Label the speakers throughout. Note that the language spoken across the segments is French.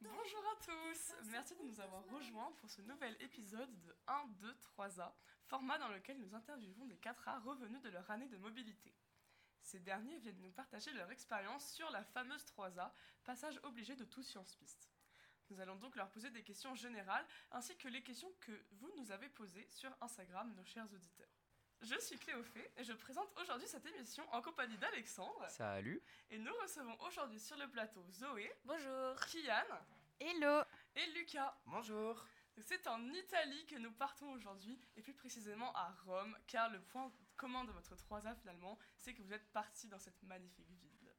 Speaker 1: Bonjour à tous, merci de nous avoir rejoints pour ce nouvel épisode de 1, 2, 3A, format dans lequel nous interviewons des 4A revenus de leur année de mobilité. Ces derniers viennent nous partager leur expérience sur la fameuse 3A, passage obligé de tout Sciences Piste. Nous allons donc leur poser des questions générales ainsi que les questions que vous nous avez posées sur Instagram, nos chers auditeurs. Je suis Cléophée et je présente aujourd'hui cette émission en compagnie d'Alexandre.
Speaker 2: Salut.
Speaker 1: Et nous recevons aujourd'hui sur le plateau Zoé.
Speaker 3: Bonjour.
Speaker 1: Kian.
Speaker 3: Hello.
Speaker 1: Et Lucas.
Speaker 2: Bonjour.
Speaker 1: C'est en Italie que nous partons aujourd'hui, et plus précisément à Rome, car le point commun de votre 3A finalement, c'est que vous êtes parti dans cette magnifique ville.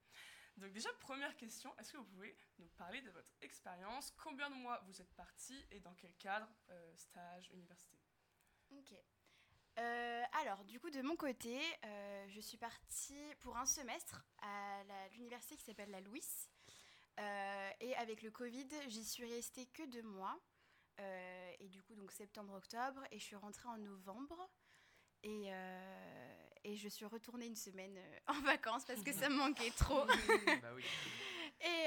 Speaker 1: Donc déjà, première question, est-ce que vous pouvez nous parler de votre expérience? Combien de mois vous êtes parti et dans quel cadre euh, Stage, université?
Speaker 3: Ok. Euh, alors, du coup, de mon côté, euh, je suis partie pour un semestre à l'université qui s'appelle la Louis. et avec le Covid, j'y suis restée que deux mois. Euh, et du coup, donc septembre-octobre. Et je suis rentrée en novembre. Et, euh, et, je suis retournée une semaine euh, en vacances parce que ça me manquait trop. bah oui. Et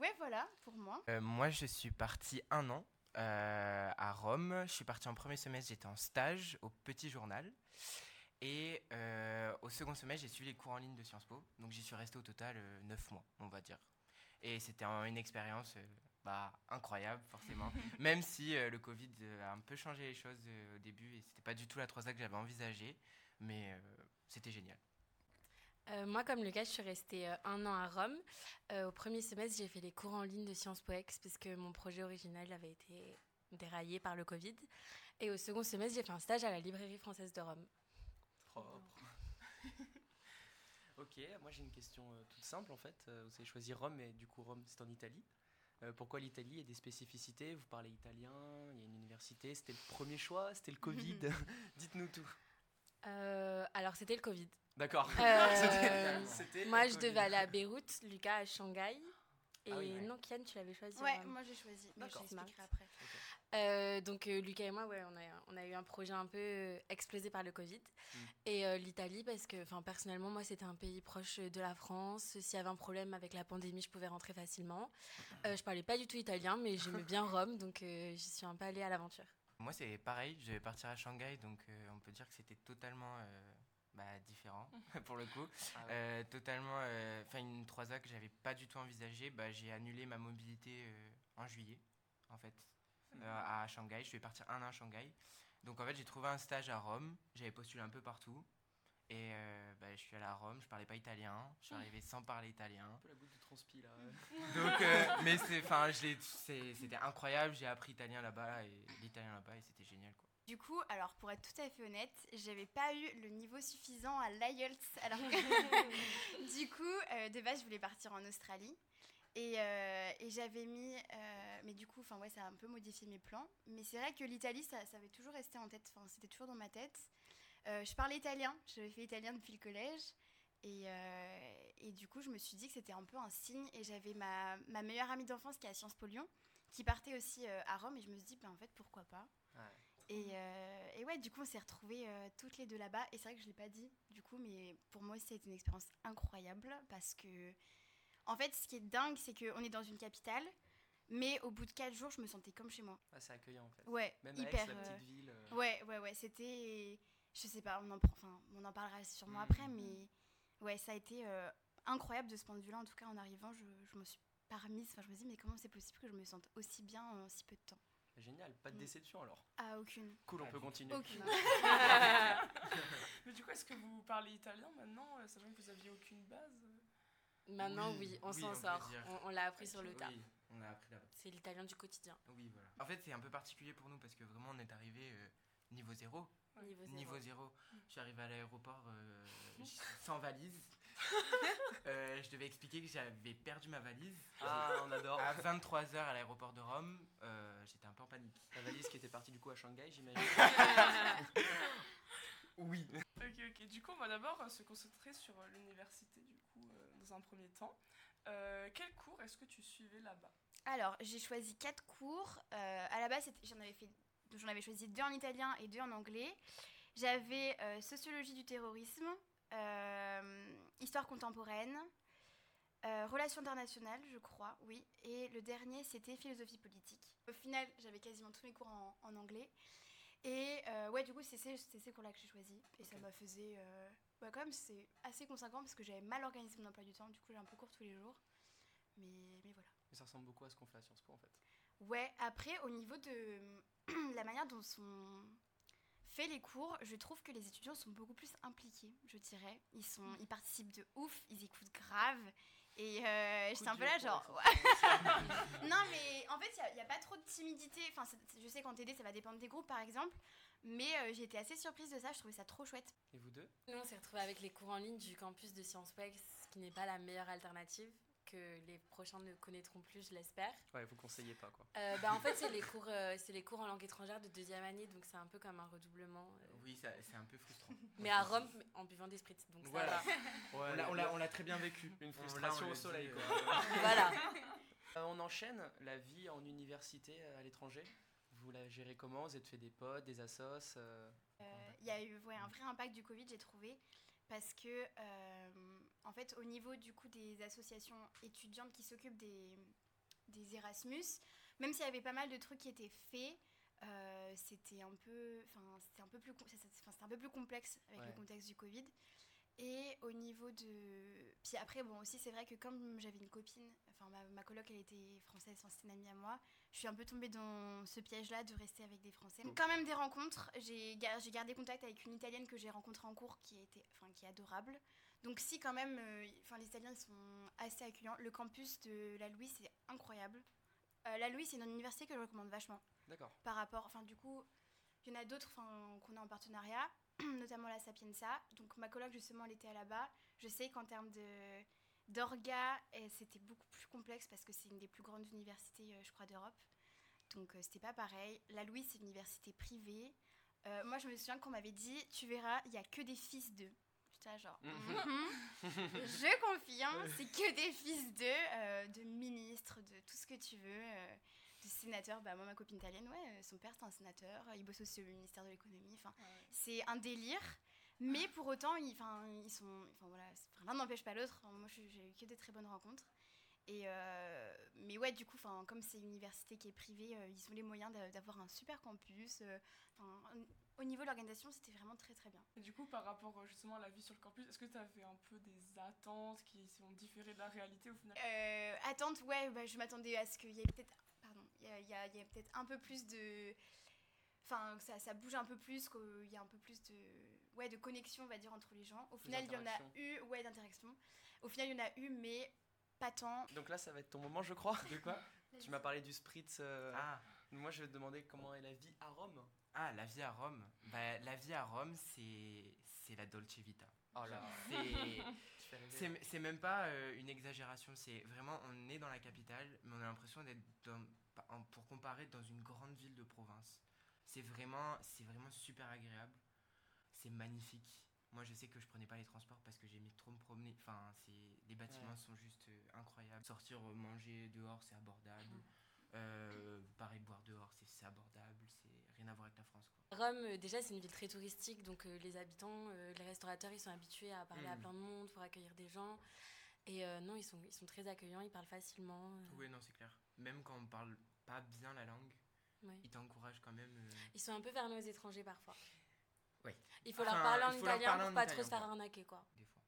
Speaker 3: ouais, voilà pour moi.
Speaker 2: moi, je suis partie un an à Rome. Je suis partie en premier semestre, j'étais en stage au Petit Journal. Et au second semestre, j'ai suivi les cours en ligne de Sciences Po. Donc j'y suis restée au total neuf mois, on va dire. Et c'était une expérience bah, incroyable, forcément. Même si euh, le Covid euh, a un peu changé les choses euh, au début et c'était pas du tout la 3A que j'avais envisagé, mais c'était génial.
Speaker 4: Moi, comme Lucas, je suis restée un an à Rome. au premier semestre, j'ai fait les cours en ligne de Sciences Po Ex parce que mon projet original avait été déraillé par le Covid. Et au second semestre, j'ai fait un stage à la librairie française de Rome.
Speaker 5: Propre. ok, moi j'ai une question toute simple en fait. vous avez choisi Rome et du coup Rome c'est en Italie. Euh, pourquoi l'Italie Il y a des spécificités? Vous parlez italien, il y a une université. C'était le premier choix C'était le Covid Dites-nous tout.
Speaker 4: Euh, alors, c'était le Covid.
Speaker 5: D'accord.
Speaker 4: Euh, moi, je devais aller à Beyrouth, Lucas à Shanghai. Et ah non, Kian, tu l'avais choisi.
Speaker 3: Ouais, moi j'ai choisi. Mais je t'expliquerai après.
Speaker 4: Euh, donc euh, Lucas et moi, ouais, on a, on a eu un projet un peu explosé par le Covid. Mm. Et l'Italie, parce que personnellement, moi, c'était un pays proche de la France. S'il y avait un problème avec la pandémie, je pouvais rentrer facilement. je parlais pas du tout italien, mais j'aimais bien Rome, donc j'y suis un peu allée à l'aventure.
Speaker 2: Moi, c'est pareil. Je vais partir à Shanghai, donc on peut dire que c'était totalement bah, différent pour le coup. Ah totalement, enfin une 3A que j'avais pas du tout envisagé. Bah, j'ai annulé ma mobilité en juillet, en fait. Euh, à Shanghai. Je vais partir un an à Shanghai. Donc en fait, j'ai trouvé un stage à Rome. J'avais postulé un peu partout. Et euh, bah, je suis allé à Rome, je parlais pas italien, je suis arrivé sans parler italien. Un
Speaker 5: peu la goutte de transpi là.
Speaker 2: Donc, euh, mais c'était incroyable, j'ai appris italien là-bas et l'italien là-bas et c'était génial quoi.
Speaker 3: Du coup, alors pour être tout à fait honnête, j'avais pas eu le niveau suffisant à l'IELTS. Alors du coup, de base, je voulais partir en Australie. Euh, et, j'avais mis. Euh, mais du coup, enfin ouais, ça a un peu modifié mes plans. Mais c'est vrai que l'Italie, ça, ça, avait toujours resté en tête. Enfin, c'était toujours dans ma tête. Euh, je parlais italien. J'avais fait italien depuis le collège. Et, et, du coup, je me suis dit que c'était un peu un signe. Et j'avais ma, ma, meilleure amie d'enfance qui est à Sciences Po Lyon, qui partait aussi à Rome. Et je me suis dit, ben, en fait, pourquoi pas Et, et, ouais, du coup, on s'est retrouvées toutes les deux là-bas. Et c'est vrai que je ne l'ai pas dit, du coup, mais pour moi, c'était une expérience incroyable parce que en fait, ce qui est dingue, c'est qu'on est dans une capitale, mais au bout de 4 jours, je me sentais comme chez moi.
Speaker 5: Ah, c'est accueillant en fait.
Speaker 3: Ouais,
Speaker 5: Même
Speaker 3: hyper.
Speaker 5: la petite euh, ville. Euh.
Speaker 3: Ouais, ouais, ouais. C'était. Je sais pas, on en, enfin, on en parlera sûrement mmh. après, mais ouais, ça a été euh, incroyable de ce point de vue-là. En tout cas, en arrivant, je, je me suis pas remise. Enfin, je me dis, mais comment c'est possible que je me sente aussi bien en si peu de temps?
Speaker 5: Génial, pas de mmh. déception alors
Speaker 3: Ah, aucune.
Speaker 5: Cool, on peut continuer.
Speaker 3: Aucune.
Speaker 1: mais du coup, est-ce que vous parlez italien maintenant, sachant que vous aviez aucune base
Speaker 4: Maintenant, oui, on s'en sort. On, l'a appris sur le tas.
Speaker 2: Oui, on a appris là
Speaker 4: C'est l'italien du quotidien.
Speaker 2: Oui, voilà. En fait, c'est un peu particulier pour nous parce que vraiment, on est arrivé euh, niveau zéro. Niveau zéro. Mm. Je suis arrivé à l'aéroport euh, sans valise. Euh, je devais expliquer que j'avais perdu ma valise.
Speaker 5: Ah, on adore.
Speaker 2: À 23h à l'aéroport de Rome, j'étais un peu en panique.
Speaker 5: La valise qui était partie du coup à Shanghai, j'imagine.
Speaker 2: oui.
Speaker 1: Ok, ok. Du coup, on va d'abord euh, se concentrer sur euh, l'université, du coup, euh, dans un premier temps. quel cours est-ce que tu suivais là-bas?
Speaker 3: Alors, j'ai choisi quatre cours. à la base, j'en avais, fait, j'en avais choisi deux en italien et deux en anglais. J'avais sociologie du terrorisme, histoire contemporaine, Euh, relations internationales, je crois, oui. Et le dernier, c'était philosophie politique. Au final, j'avais quasiment tous mes cours en, en anglais. Et euh, ouais, du coup, c'est ces, cours-là que j'ai choisi. Et ça m'a faisait. Euh, ouais, quand même, c'est assez conséquent parce que j'avais mal organisé mon emploi du temps. Du coup, j'ai un peu cours tous les jours. Mais, mais voilà.
Speaker 5: Mais ça ressemble beaucoup à ce qu'on fait à Sciences Po en fait.
Speaker 3: Ouais, après, au niveau de la manière dont sont faits les cours, je trouve que les étudiants sont beaucoup plus impliqués, je dirais. Ils, sont, ils participent de ouf, ils écoutent grave. Et euh, j'étais un peu là, genre. ouais. non, mais en fait, il n'y a, pas trop de timidité. Enfin, je sais qu'en TD, ça va dépendre des groupes, par exemple. Mais euh, j'ai été assez surprise de ça, je trouvais ça trop chouette.
Speaker 5: Et vous deux?
Speaker 4: Nous, on s'est retrouvés avec les cours en ligne du campus de Sciences Po, ce qui n'est pas la meilleure alternative que les prochains ne connaîtront plus, je l'espère.
Speaker 5: Ouais, vous conseillez pas quoi.
Speaker 4: Euh, bah, en fait, c'est les, cours, euh, c'est les cours en langue étrangère de deuxième année, donc c'est un peu comme un redoublement. euh.
Speaker 2: Oui, ça- c'est un peu frustrant.
Speaker 4: Mais à Rome, en buvant des spritz, donc ça
Speaker 2: Voilà.
Speaker 4: va.
Speaker 2: On l'a- on l'a- on l'a très bien vécu.
Speaker 5: Une frustration au soleil
Speaker 2: euh,
Speaker 5: quoi.
Speaker 4: voilà.
Speaker 5: Euh, on enchaîne la vie en université à l'étranger. Vous la gérez comment? Vous êtes fait des potes, des assos euh,
Speaker 3: Euh, Il y a eu ouais, un vrai impact du Covid, j'ai trouvé, parce que, euh, en fait, au niveau du coup des associations étudiantes qui s'occupent des, des Erasmus, même s'il y avait pas mal de trucs qui étaient faits, euh, c'était un peu, enfin, c'était un peu plus, enfin, un peu plus complexe avec
Speaker 5: Ouais.
Speaker 3: le contexte du Covid. Et au niveau de, puis après bon aussi c'est vrai que comme j'avais une copine, enfin ma, ma coloc elle était française, enfin, c'était une amie à moi, je suis un peu tombée dans ce piège-là de rester avec des Français. Quand même des rencontres. J'ai ga- j'ai gardé contact avec une Italienne que j'ai rencontrée en cours qui, était, enfin, qui est adorable. Donc si quand même, euh, enfin, les Italiens ils sont assez accueillants. Le campus de la Louise c'est incroyable. Euh, la Louise c'est une université que je recommande vachement
Speaker 5: D'accord.
Speaker 3: par rapport, enfin du coup, il y en a d'autres qu'on a en partenariat, notamment la Sapienza. Donc ma coloc justement, elle était là-bas. Je sais qu'en termes de d'orga, eh, c'était beaucoup plus complexe parce que c'est une des plus grandes universités, euh, je crois, d'Europe. Donc euh, c'était pas pareil. La Louise, c'est une université privée. Euh, moi, je me souviens qu'on m'avait dit, tu verras, il y a que des fils d'eux. J'étais genre, Mhm. je confirme, c'est que des fils d'eux, euh, de ministres, de tout ce que tu veux. euh, de sénateurs, bah moi ma copine italienne, ouais, euh, son père c'est un sénateur, il bosse aussi au ministère de l'économie, enfin c'est un délire, mais pour autant ils, ils sont, enfin voilà, l'un n'empêche pas l'autre, moi j'ai eu que des très bonnes rencontres, et euh, mais ouais du coup, comme c'est une université qui est privée, euh, ils ont les moyens d'a- d'avoir un super campus, euh, au niveau de l'organisation c'était vraiment très très bien.
Speaker 1: Et du coup, par rapport euh, justement à la vie sur le campus, est-ce que tu avais un peu des attentes qui sont différées de la réalité au final?
Speaker 3: Euh, attente, ouais, bah, je m'attendais à ce qu'il y ait peut-être, il y a, il y a- il y a peut-être un peu plus de, enfin, ça, ça bouge un peu plus, qu'il y a un peu plus de, ouais, de connexion, on va dire, entre les gens. Au
Speaker 5: Plus
Speaker 3: final, il y en a eu, ouais, d'interaction. Au final, il y en a eu, mais pas tant.
Speaker 5: Donc là, ça va être ton moment, je crois. De quoi Tu m'as parlé du spritz. euh,
Speaker 2: Ah,
Speaker 5: Moi, je vais te demander comment est la vie à Rome.
Speaker 2: ah, la vie à Rome. Bah, la vie à Rome, c'est c'est la Dolce Vita.
Speaker 5: Oh là.
Speaker 2: C'est même pas euh, une exagération, c'est vraiment, on est dans la capitale, mais on a l'impression d'être, dans- pour comparer, dans une grande ville de province. C'est vraiment, c'est vraiment super agréable, c'est magnifique. Moi, je sais que je prenais pas les transports parce que j'aimais trop me promener. Enfin, c'est, les bâtiments
Speaker 5: Ouais.
Speaker 2: sont juste euh, incroyables. Sortir euh, manger dehors, c'est abordable. Euh, pareil, boire dehors, c'est, abordable. C'est rien à voir avec la France, quoi.
Speaker 4: Rome, euh, déjà, c'est une ville très touristique, donc euh, les habitants, euh, les restaurateurs, ils sont habitués à parler à
Speaker 2: Mm.
Speaker 4: plein de monde pour accueillir des gens. Et non, ils sont, ils sont très accueillants, ils parlent facilement.
Speaker 2: Oui, non, c'est clair. Même quand on parle pas bien la langue,
Speaker 4: ouais.
Speaker 2: ils t'encouragent quand même. euh,
Speaker 4: Ils sont un peu fermés aux étrangers parfois.
Speaker 2: Oui.
Speaker 4: Il faut
Speaker 2: Enfin,
Speaker 4: leur parler en italien
Speaker 2: parler
Speaker 4: pour
Speaker 2: en
Speaker 4: pas
Speaker 2: italien,
Speaker 4: trop se faire arnaquer, quoi.
Speaker 2: des fois.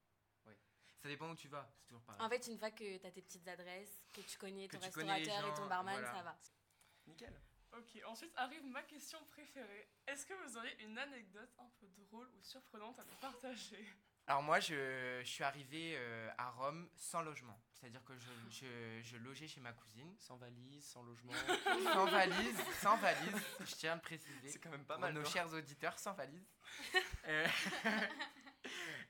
Speaker 2: Oui. Ça dépend où tu vas, c'est toujours pareil.
Speaker 4: En fait, une fois que tu as tes petites adresses, que tu connais
Speaker 2: Que
Speaker 4: ton
Speaker 2: tu connais les
Speaker 4: restaurateur et ton barman,
Speaker 2: voilà.
Speaker 4: ça va.
Speaker 5: Nickel.
Speaker 1: Ok, ensuite arrive ma question préférée. Est-ce que vous auriez une anecdote un peu drôle ou surprenante à nous partager?
Speaker 2: Alors moi, je, je suis arrivé euh, à Rome sans logement. C'est-à-dire que je, je, je logeais chez ma cousine,
Speaker 5: Sans valise, sans logement.
Speaker 2: sans valise, sans valise, je tiens à le préciser.
Speaker 5: C'est quand même pas mal.
Speaker 2: nos chers auditeurs, sans valise. Euh,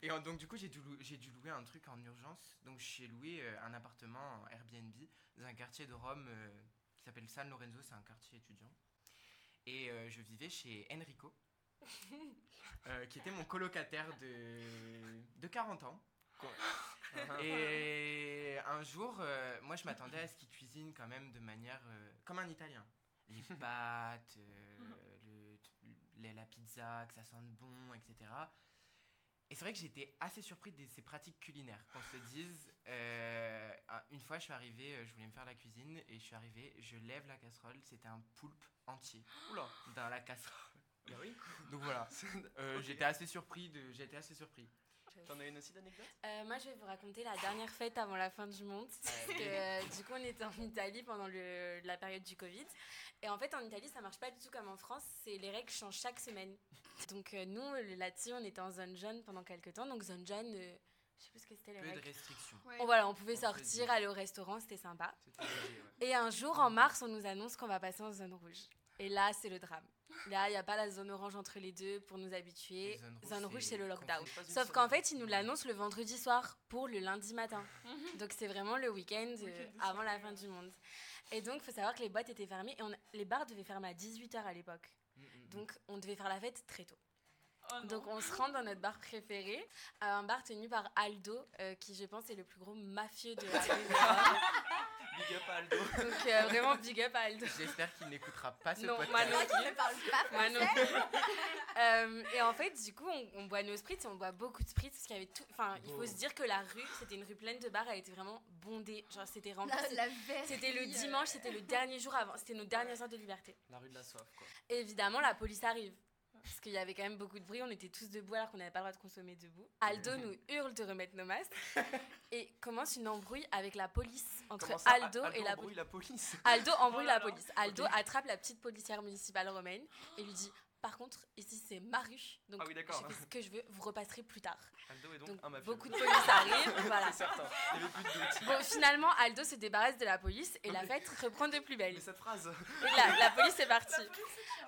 Speaker 2: Et en- donc du coup, j'ai dû, louer un truc en urgence. Donc j'ai loué euh, un appartement en Airbnb dans un quartier de Rome qui s'appelle San Lorenzo, c'est un quartier étudiant. Et je vivais chez Enrico, euh, qui était mon colocataire de, de 40 ans. Et un jour, euh, moi je m'attendais à ce qu'il cuisine quand même de manière euh, comme un italien. Les pâtes, le- la pizza, que ça sente bon, etc. et c'est vrai que j'étais assez surpris de ces pratiques culinaires, qu'on se dise. Euh, une fois, je suis arrivé, je voulais me faire la cuisine, et je suis arrivé, je lève la casserole, c'était un poulpe entier
Speaker 5: Oula
Speaker 2: dans la casserole.
Speaker 5: Bah oui
Speaker 2: Donc voilà, Euh, j'étais assez surpris. De, j'étais assez surpris.
Speaker 5: T'en as une aussi d'anecdote?
Speaker 4: Euh, moi, je vais vous raconter la dernière fête avant la fin du monde. Parce que, euh, du coup, on était en Italie pendant le- la période du Covid. Et en fait, en Italie, ça marche pas du tout comme en France. C'est les règles changent chaque semaine. Donc, euh, nous, le- là-dessus, on était en zone jaune pendant quelques temps. Donc, zone jaune, euh, je sais plus ce que c'était les
Speaker 2: Peu de
Speaker 4: règles.
Speaker 2: restrictions.
Speaker 3: Ouais.
Speaker 4: Oh, voilà, on pouvait
Speaker 2: On
Speaker 4: sortir, aller au restaurant, c'était sympa.
Speaker 5: C'était léger, ouais.
Speaker 4: Et un jour, en mars, on nous annonce qu'on va passer en zone rouge. Et là, c'est le drame. Là, il n'y a pas la zone orange entre les deux pour nous habituer.
Speaker 2: Zone rouge,
Speaker 4: Zone rouge,
Speaker 2: c'est
Speaker 4: le lockdown. Sauf qu'en fait, ils nous l'annoncent le vendredi soir pour le lundi matin. Donc c'est vraiment le week-end euh, avant la fin du monde. Et donc, il faut savoir que les boîtes étaient fermées et on- les bars devaient fermer à 18h à l'époque.
Speaker 2: Mm, mm, mm.
Speaker 4: Donc on devait faire la fête très tôt.
Speaker 1: Oh.
Speaker 4: Donc on se rend dans notre bar préféré, un bar tenu par Aldo, euh, qui je pense est le plus gros mafieux de la.
Speaker 5: Big up à Aldo.
Speaker 4: Donc euh, vraiment big up à Aldo.
Speaker 2: J'espère qu'il n'écoutera pas ce
Speaker 4: Non,
Speaker 2: podcast.
Speaker 4: moi non.
Speaker 3: Moi qui ne parle pas
Speaker 4: Moi non
Speaker 3: français.
Speaker 4: Euh, et en fait, du coup, on, on boit nos spritz, on boit beaucoup de spritz parce qu'il y avait tout. Enfin, il faut se dire que la rue, c'était une rue pleine de bars, elle était vraiment bondée. Genre, c'était rempli. C'était le dimanche, c'était le dernier jour avant, c'était nos dernières heures de liberté.
Speaker 5: La rue de la soif, quoi.
Speaker 4: Et évidemment, la police arrive. Parce qu'il y avait quand même beaucoup de bruit, on était tous debout alors qu'on n'avait pas le droit de consommer debout. Aldo nous hurle de remettre nos masques et commence une embrouille avec la police entre
Speaker 5: ça,
Speaker 4: Aldo, et la
Speaker 5: embrouille
Speaker 4: police.
Speaker 5: la police?
Speaker 4: Aldo embrouille
Speaker 1: Oh là
Speaker 4: la
Speaker 1: là.
Speaker 4: police. Aldo attrape la petite policière municipale romaine et lui dit Par contre, ici c'est ma rue, donc
Speaker 5: Ah oui, d'accord.
Speaker 4: je fais ce que je veux, vous repasserez plus tard.
Speaker 5: Aldo est donc,
Speaker 4: Donc
Speaker 5: un mafieux.
Speaker 4: beaucoup de police arrivent, voilà.
Speaker 5: C'est certain, il avait plus de doute.
Speaker 4: Bon, finalement, Aldo se débarrasse de la police et la
Speaker 5: Mais-
Speaker 4: fête reprend de plus belle.
Speaker 5: Mais cette phrase
Speaker 4: Et la, la police est partie.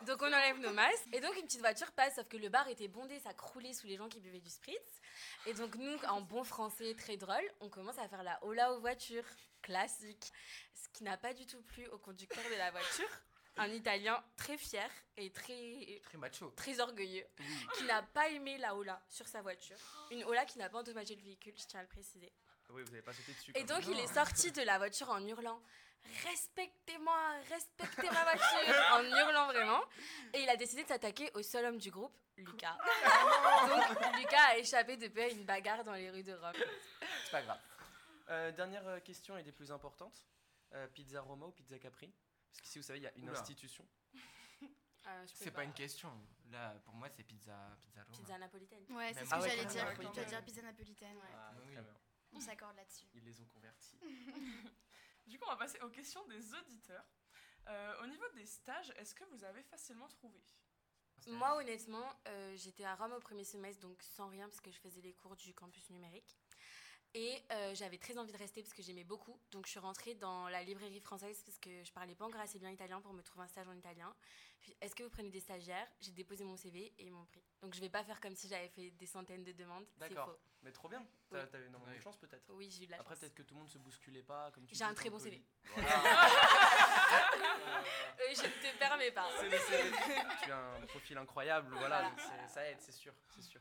Speaker 4: Donc on enlève nos masques. Et donc une petite voiture passe, sauf que le bar était bondé, ça croulait sous les gens qui buvaient du spritz. Et donc nous, en bon français très drôle, on commence à faire la hola aux voitures. Classique. Ce qui n'a pas du tout plu au conducteur de la voiture. Un Italien très fier et très,
Speaker 2: Très macho.
Speaker 4: très orgueilleux, qui n'a pas aimé la hola sur sa voiture. Une hola qui n'a pas endommagé le véhicule, je tiens à le préciser.
Speaker 5: Oui, vous n'avez pas sauté dessus.
Speaker 4: Et donc il est sorti de la voiture en hurlant Respectez-moi, respectez ma voiture En hurlant vraiment. Et il a décidé de s'attaquer au seul homme du groupe, Lucas. donc Lucas a échappé depuis à une bagarre dans les rues de Rome.
Speaker 2: C'est pas grave.
Speaker 5: Euh, dernière question et des plus importantes. Euh, pizza Roma ou pizza Capri? Parce qu'ici, vous savez, il y a une
Speaker 2: Oula.
Speaker 5: institution.
Speaker 4: Euh, je peux
Speaker 2: C'est pas une question. Là, pour moi, c'est pizza, pizza Roma.
Speaker 4: Pizza napolitaine.
Speaker 3: Ouais, c'est ce que
Speaker 5: Ah ouais,
Speaker 3: j'allais
Speaker 5: pizza
Speaker 3: dire. J'allais dire pizza napolitaine, ouais.
Speaker 5: Ah,
Speaker 2: Oui.
Speaker 5: très bien.
Speaker 3: On s'accorde là-dessus.
Speaker 5: Ils les ont convertis.
Speaker 1: Du coup, on va passer aux questions des auditeurs. Euh, au niveau des stages, est-ce que vous avez facilement trouvé?
Speaker 4: Moi, honnêtement, euh, j'étais à Rome au premier semestre, donc sans rien, parce que je faisais les cours du campus numérique. Et euh, j'avais très envie de rester parce que j'aimais beaucoup. Donc je suis rentrée dans la librairie française parce que je parlais pas encore assez bien italien pour me trouver un stage en italien. Est-ce que vous prenez des stagiaires? J'ai déposé mon CV et ils m'ont pris. Donc je vais pas faire comme si j'avais fait des centaines de demandes.
Speaker 5: D'accord. Mais trop bien. T'as-
Speaker 4: Oui.
Speaker 5: T'avais énormément de
Speaker 2: Oui.
Speaker 5: chance, peut-être.
Speaker 4: Oui, j'ai eu de la
Speaker 5: Après,
Speaker 4: chance.
Speaker 5: peut-être que tout le monde se bousculait pas. comme tu
Speaker 4: J'ai un très bon CV.
Speaker 5: Voilà.
Speaker 4: Euh, je ne te permets pas.
Speaker 5: C'est le CV. tu as un profil incroyable, voilà, donc ça aide, c'est sûr, c'est sûr.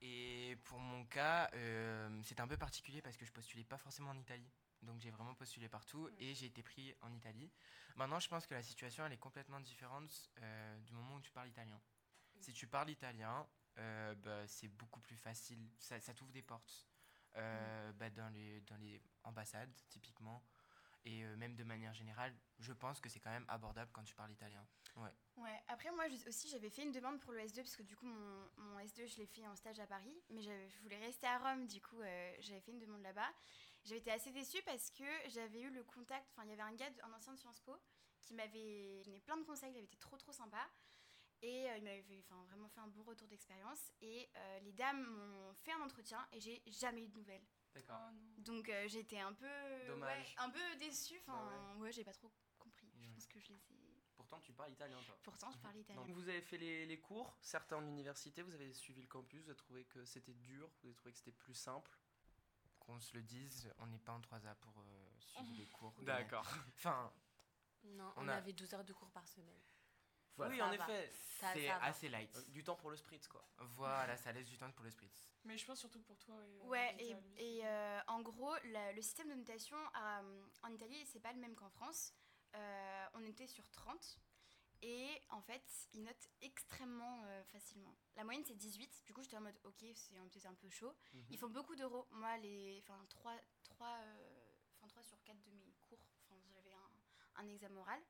Speaker 2: Et pour mon cas, euh, c'était un peu particulier parce que je postulais pas forcément en Italie. Donc j'ai vraiment postulé partout et j'ai été pris en Italie. Maintenant, je pense que la situation elle est complètement différente euh, du moment où tu parles italien. Si tu parles italien, euh, bah, c'est beaucoup plus facile. Ça, ça t'ouvre des portes euh, bah, dans, les, dans les ambassades, typiquement. Et euh, même de manière générale, je pense que c'est quand même abordable quand tu parles italien.
Speaker 3: Ouais, après moi aussi j'avais fait une demande pour le S2 parce que du coup mon, mon S2 je l'ai fait en stage à Paris, mais je voulais rester à Rome, du coup euh, j'avais fait une demande là-bas. J'avais été assez déçue parce que j'avais eu le contact, enfin il y avait un gars, un ancien de Sciences Po, qui m'avait donné plein de conseils, il avait été trop trop sympa. Et euh, il m'avait vraiment fait un bon retour d'expérience. Et les dames m'ont fait un entretien et j'ai jamais eu de nouvelles.
Speaker 5: D'accord.
Speaker 1: Oh.
Speaker 3: Donc euh, été un peu,
Speaker 5: Dommage.
Speaker 3: ouais, un peu déçue. Enfin,
Speaker 5: Bah
Speaker 3: ouais, j'ai pas trop compris. Je pense que je les ai.
Speaker 5: Pourtant, tu parles italien, toi.
Speaker 3: Pourtant, je parlais italien.
Speaker 5: Donc, vous avez fait les, les cours, certains en université, vous avez suivi le campus, vous avez trouvé que c'était dur, vous avez trouvé que c'était plus simple.
Speaker 2: Qu'on se le dise, on n'est pas en 3A pour euh, suivre les cours.
Speaker 5: D'accord.
Speaker 2: Enfin,
Speaker 4: Non,
Speaker 2: On
Speaker 4: on,
Speaker 2: a-
Speaker 4: avait 12 heures de cours par semaine.
Speaker 2: Voilà.
Speaker 5: Oui,
Speaker 4: Ça
Speaker 5: en
Speaker 4: va.
Speaker 5: effet.
Speaker 4: Ça,
Speaker 2: c'est
Speaker 4: va.
Speaker 2: assez light.
Speaker 5: Euh, Du temps pour le spritz, quoi.
Speaker 2: Voilà, ça laisse du temps pour le spritz.
Speaker 1: Mais je pense surtout pour toi. Et, euh,
Speaker 3: Ouais,
Speaker 1: Rita,
Speaker 3: et, euh, en gros, la- le système de notation euh, en Italie, c'est pas le même qu'en France. Euh, on était sur 30. Et en fait, ils notent extrêmement euh, facilement. La moyenne, c'est 18. Du coup, j'étais en mode, ok, c'est un, peut-être un peu chaud.
Speaker 5: Mhm.
Speaker 3: Ils font beaucoup d'euros. Moi, les, enfin, 3, 3, enfin, 3 sur 4 de mes cours, enfin, j'avais un, un examen oral.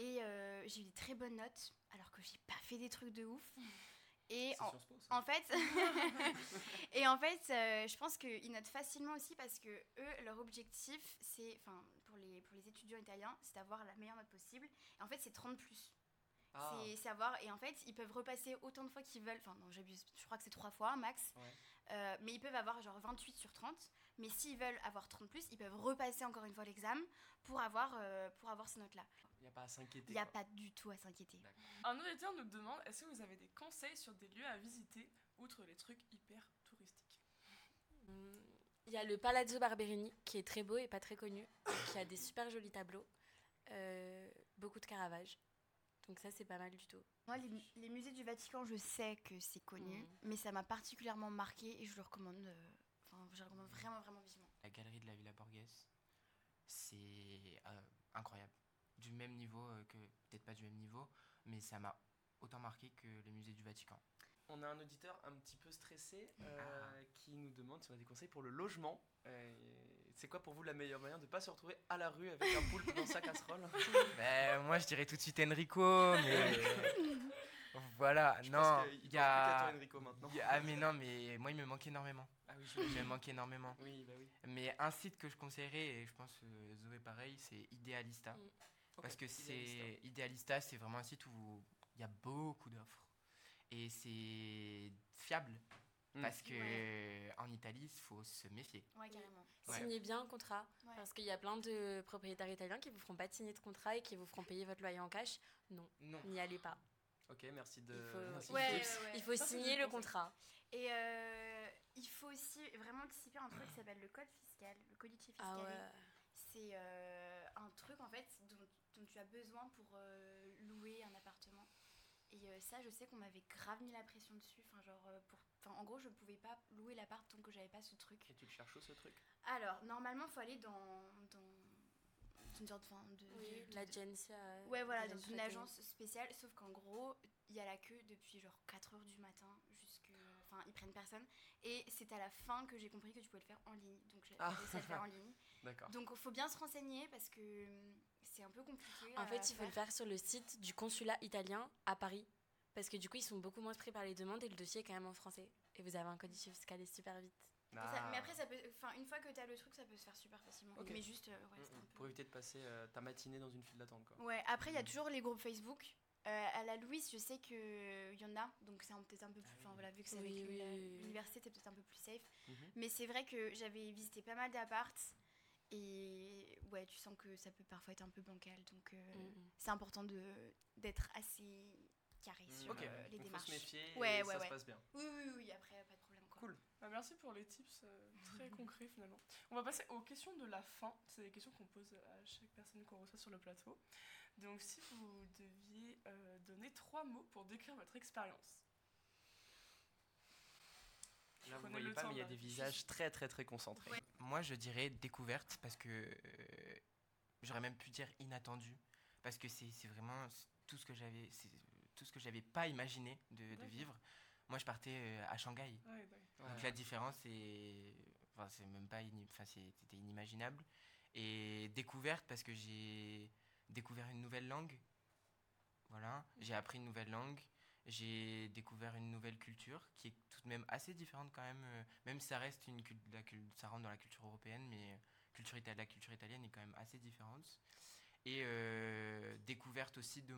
Speaker 3: Et euh, j'ai eu des très bonnes notes, alors que j'ai pas fait des trucs de ouf. Et en, fait, et en fait, euh, je pense qu'ils notent facilement aussi parce que eux, leur objectif, c'est, enfin, pour les, pour les étudiants italiens, c'est d'avoir la meilleure note possible. Et en fait, c'est 30 plus.
Speaker 5: Ah,
Speaker 3: C'est savoir, et en fait, ils peuvent repasser autant de fois qu'ils veulent. Enfin, non, j'abuse, je crois que c'est trois fois max.
Speaker 5: Ouais.
Speaker 3: Euh, mais ils peuvent avoir genre 28 sur 30. Mais s'ils veulent avoir 30 plus, ils peuvent repasser encore une fois l'examen pour avoir, euh, pour avoir ces notes-là.
Speaker 5: Il n'y a pas à s'inquiéter.
Speaker 3: Il n'y a
Speaker 5: quoi.
Speaker 3: pas du tout à s'inquiéter.
Speaker 1: Un auditeur nous demande est-ce que vous avez des conseils sur des lieux à visiter, outre les trucs hyper touristiques?
Speaker 4: Hum, Il y a le Palazzo Barberini qui est très beau et pas très connu, qui a des super jolis tableaux, euh, beaucoup de Caravage. Donc ça c'est pas mal du tout.
Speaker 3: Moi, les, les musées du Vatican, je sais que c'est connu,
Speaker 4: Mhm.
Speaker 3: mais ça m'a particulièrement marqué et je le recommande. euh, Enfin, je le recommande vraiment, vraiment vivement.
Speaker 2: La galerie de la Villa Borghese, c'est euh, incroyable. Du même niveau euh, que, peut-être pas du même niveau, mais ça m'a autant marqué que les musées du Vatican.
Speaker 5: On a un auditeur un petit peu stressé euh,
Speaker 2: Ah.
Speaker 5: qui nous demande si on a des conseils pour le logement. Euh, c'est quoi pour vous la meilleure manière de ne pas se retrouver à la rue avec un poulpe dans sa casserole?
Speaker 2: Ben, moi je dirais tout de suite Enrico, mais voilà,
Speaker 5: Je
Speaker 2: non, il y a,
Speaker 5: Enrico maintenant.
Speaker 2: il y a- ah mais non, mais moi il me manque énormément.
Speaker 5: Ah oui,
Speaker 2: Il
Speaker 5: je...
Speaker 2: me manque énormément.
Speaker 5: oui, bah oui.
Speaker 2: Mais un site que je conseillerais, et je pense euh, Zoé pareil, c'est Idealista.
Speaker 4: Mm.
Speaker 2: Parce que
Speaker 5: Idealista.
Speaker 2: c'est Idealista, c'est vraiment un site où il y a beaucoup d'offres. Et c'est fiable.
Speaker 5: Mm.
Speaker 2: Parce que
Speaker 3: Ouais.
Speaker 2: en Italie, il faut se méfier.
Speaker 3: Ouais, carrément.
Speaker 2: Ouais.
Speaker 4: Signez bien un contrat,
Speaker 3: Ouais.
Speaker 4: parce qu'il y a plein de propriétaires italiens qui vous feront pas de signer de contrat et qui vous feront payer votre loyer en cash. Non,
Speaker 2: Non.
Speaker 4: n'y allez pas.
Speaker 5: Ok, merci de.
Speaker 4: Il faut-
Speaker 5: merci
Speaker 3: Ouais,
Speaker 5: du
Speaker 3: ouais,
Speaker 5: tips.
Speaker 3: ouais.
Speaker 4: Il faut
Speaker 1: Ça, c'est
Speaker 4: signer le contrat.
Speaker 3: Et euh, il faut aussi vraiment anticiper un truc qui s'appelle le code fiscal, le codice fiscal.
Speaker 4: Ah ouais.
Speaker 3: C'est euh, un truc en fait dont, dont tu as besoin pour euh, louer un appartement. Et euh, ça, je sais qu'on m'avait grave mis la pression dessus. Enfin, genre, euh, pour, enfin, en gros, je pouvais pas louer l'appart tant que j'avais pas ce truc.
Speaker 5: Et tu le cherches où ce truc?
Speaker 3: Alors, normalement, il faut aller dans, dans une sorte enfin, de,
Speaker 4: Oui,
Speaker 3: de-
Speaker 4: l'agence.
Speaker 3: Ouais, voilà, dans une agence spéciale, sauf qu'en gros, il y a la queue depuis genre 4 heures du matin jusque. Enfin, ils prennent personne. Et c'est à la fin que j'ai compris que tu pouvais le faire en ligne. Donc, j'ai
Speaker 5: Ah.
Speaker 3: le faire en ligne.
Speaker 5: D'accord.
Speaker 3: Donc, il faut bien se renseigner parce que hum, c'est un peu compliqué.
Speaker 4: En fait, il faut le faire sur le site du consulat italien à Paris. Parce que du coup, ils sont beaucoup moins pris par les demandes et le dossier est quand même en français. Et vous avez un codice fiscal super vite.
Speaker 3: Et ça-
Speaker 5: Ah.
Speaker 3: mais après, ça peut, enfin, une fois que tu as le truc, ça peut se faire super facilement. Mais juste, euh, ouais,
Speaker 5: Mm, mm. Pour éviter de passer euh, ta matinée dans une file d'attente, quoi.
Speaker 3: Ouais, après, il y a toujours les groupes Facebook. Euh, à la Louise, je sais qu'il y en a, donc c'est peut-être un peu plus.
Speaker 5: Ah
Speaker 3: Enfin voilà, vu que c'est
Speaker 4: Oui,
Speaker 3: avec
Speaker 4: oui, oui,
Speaker 3: l'université, c'est peut-être un peu plus safe.
Speaker 5: Mhm.
Speaker 3: Mais c'est vrai que j'avais visité pas mal d'apparts et ouais, tu sens que ça peut parfois être un peu bancal. Donc euh,
Speaker 4: Mm, mm.
Speaker 3: c'est important de- d'être assez carré sur
Speaker 5: Ok,
Speaker 3: euh, les
Speaker 5: donc
Speaker 3: démarches.
Speaker 5: faut se méfier
Speaker 3: Ouais,
Speaker 5: et
Speaker 3: ouais,
Speaker 5: ça
Speaker 3: ouais.
Speaker 5: se passe bien.
Speaker 3: Oui, oui, oui, après, pas de problème. Quoi.
Speaker 5: Cool.
Speaker 1: Bah, merci pour les tips euh, très concrets finalement. On va passer aux questions de la fin. C'est des questions qu'on pose à chaque personne qu'on reçoit sur le plateau. Donc si vous deviez euh, donner trois mots pour décrire votre expérience.
Speaker 5: Là, vous
Speaker 1: Prenez
Speaker 5: voyez pas, mais il y a des visages très, très, très concentrés.
Speaker 3: Ouais.
Speaker 2: Moi, je dirais découverte parce que euh, j'aurais même pu dire inattendu parce que c'est c'est vraiment tout ce que j'avais c'est tout ce que j'avais pas imaginé de, vivre. Moi, je partais euh, à Shanghai.
Speaker 1: Ouais.
Speaker 2: Donc la différence c'est enfin c'est même pas enfin c'était inimaginable et découverte parce que j'ai découvert une nouvelle langue. Voilà, j'ai appris une nouvelle langue, j'ai découvert une nouvelle culture qui est tout de même assez différente quand même euh, même si ça reste une ça rentre dans la culture européenne mais euh, culture la culture italienne est quand même assez différente et euh, découverte aussi de,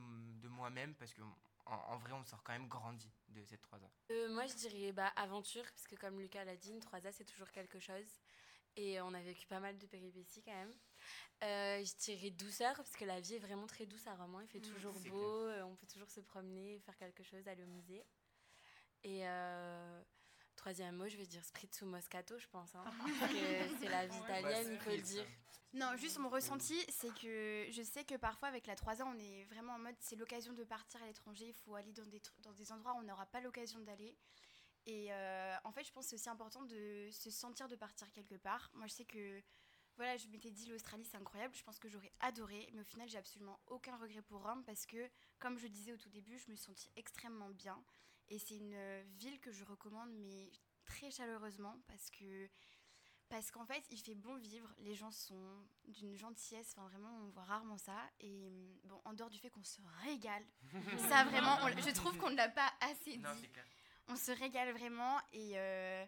Speaker 2: moi-même parce que en, vrai on sort quand même grandi de ans.
Speaker 4: Euh, moi, je dirais bah, aventure, parce que comme Lucas l'a dit, une 3A, c'est toujours quelque chose. Et on a vécu pas mal de péripéties quand même. Euh, je dirais douceur, parce que la vie est vraiment très douce à Romans. Il fait
Speaker 3: Mm,
Speaker 4: toujours beau, euh, on peut toujours se promener, faire quelque chose, aller au musée. Et euh, troisième mot, je vais dire spritz ou moscato, je pense. hein, c'est la vie italienne,
Speaker 1: bah,
Speaker 4: il faut le dire.
Speaker 3: Non, juste mon ressenti, c'est que je sais que parfois avec la 3A, on est vraiment en mode c'est l'occasion de partir à l'étranger, il faut aller dans des, dans des endroits où on n'aura pas l'occasion d'aller. Et euh, en fait, je pense que c'est aussi important de se sentir de partir quelque part. Moi, je sais que voilà, je m'étais dit l'Australie c'est incroyable, je pense que j'aurais adoré, mais au final j'ai absolument aucun regret pour Rome parce que, comme je disais au tout début, je me suis sentie extrêmement bien. Et c'est une euh, ville que je recommande, mais très chaleureusement parce que parce qu'en fait, il fait bon vivre, les gens sont d'une gentillesse, enfin vraiment, on voit rarement ça. Et hum, bon, en dehors du fait qu'on se régale, ça vraiment, on- je trouve qu'on ne l'a pas assez dit.
Speaker 2: Non,
Speaker 3: on se régale vraiment et, euh,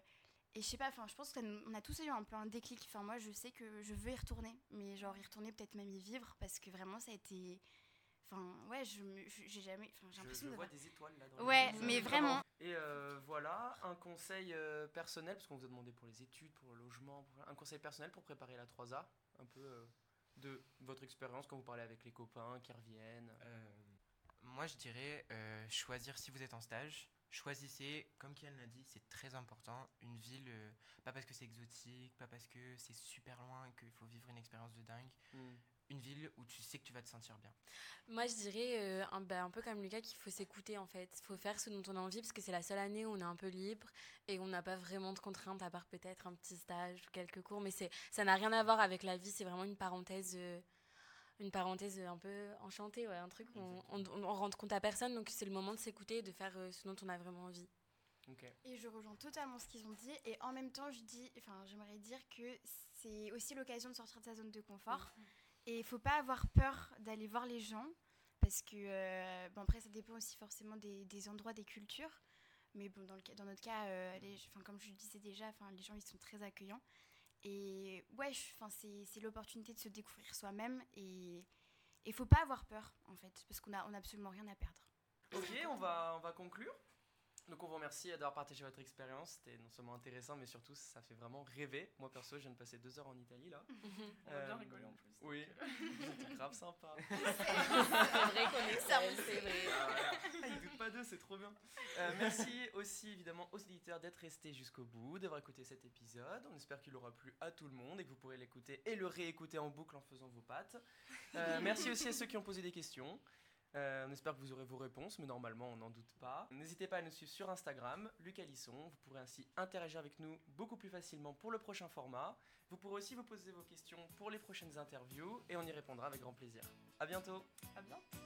Speaker 3: et je sais pas, enfin je pense qu'on a tous eu un peu un déclic. Enfin moi je sais que je veux y retourner, mais genre y retourner peut-être même y vivre parce que vraiment ça a été, enfin ouais je j'ai jamais, enfin j'ai l'impression
Speaker 5: je
Speaker 3: d'avoir.
Speaker 5: vois des étoiles là dans
Speaker 3: Ouais,
Speaker 5: les
Speaker 3: mais vraiment.
Speaker 5: Et euh, voilà, un conseil euh, personnel, parce qu'on vous a demandé pour les études, pour le logement, pour- un conseil personnel pour préparer la 3A, un peu euh, de votre expérience quand vous parlez avec les copains qui reviennent.
Speaker 2: Euh, moi, je dirais euh, choisir si vous êtes en stage. Choisissez, comme Kian l'a dit, c'est très important, une ville, euh, pas parce que c'est exotique, pas parce que c'est super loin et qu'il faut vivre une expérience de dingue,
Speaker 5: Hmm.
Speaker 2: une ville où tu sais que tu vas te sentir bien.
Speaker 4: Moi, je dirais euh, un, bah, un peu comme Lucas qu'il faut s'écouter en fait. Il faut faire ce dont on a envie parce que c'est la seule année où on est un peu libre et on n'a pas vraiment de contraintes à part peut-être un petit stage ou quelques cours. Mais c'est, ça n'a rien à voir avec la vie. C'est vraiment une parenthèse, euh, une parenthèse un peu enchantée, ouais, un truc où on, on, on rend compte à personne. Donc c'est le moment de s'écouter et de faire euh, ce dont on a vraiment envie.
Speaker 3: Et je rejoins totalement ce qu'ils ont dit et en même temps je dis, enfin j'aimerais dire que c'est aussi l'occasion de sortir de sa zone de confort et il faut pas avoir peur d'aller voir les gens parce que euh, bon après ça dépend aussi forcément des, des endroits, des cultures. Mais bon, dans, le, cas- dans notre cas, euh, les, enfin, comme je le disais déjà, enfin, les gens ils sont très accueillants. Et ouais, c'est c'est l'opportunité de se découvrir soi-même et il faut pas avoir peur en fait, parce qu'on a, on a absolument rien à perdre.
Speaker 5: Ok, on va, on va conclure. Donc on vous remercie d'avoir partagé votre expérience. C'était non seulement intéressant, mais surtout ça fait vraiment rêver. Moi perso, je viens de passer deux heures en Italie là.
Speaker 1: On a bien
Speaker 5: Euh,
Speaker 1: rigolé en plus.
Speaker 5: Oui, c'était grave sympa.
Speaker 4: c'est vrai qu'on est
Speaker 3: Ça, on
Speaker 4: seul, c'est vrai.
Speaker 5: Ah, voilà. Pas d'eux, c'est trop bien. Euh, merci aussi évidemment aux éditeurs d'être restés jusqu'au bout, d'avoir écouté cet épisode. On espère qu'il aura plu à tout le monde et que vous pourrez l'écouter et le réécouter en boucle en faisant vos pattes. Euh, merci aussi à ceux qui ont posé des questions. Euh, on espère que vous aurez vos réponses, mais normalement on n'en doute pas. N'hésitez pas à nous suivre sur Instagram, Luc Alisson. Vous pourrez ainsi interagir avec nous beaucoup plus facilement pour le prochain format. Vous pourrez aussi vous poser vos questions pour les prochaines interviews et on y répondra avec grand plaisir. À bientôt
Speaker 1: À bientôt.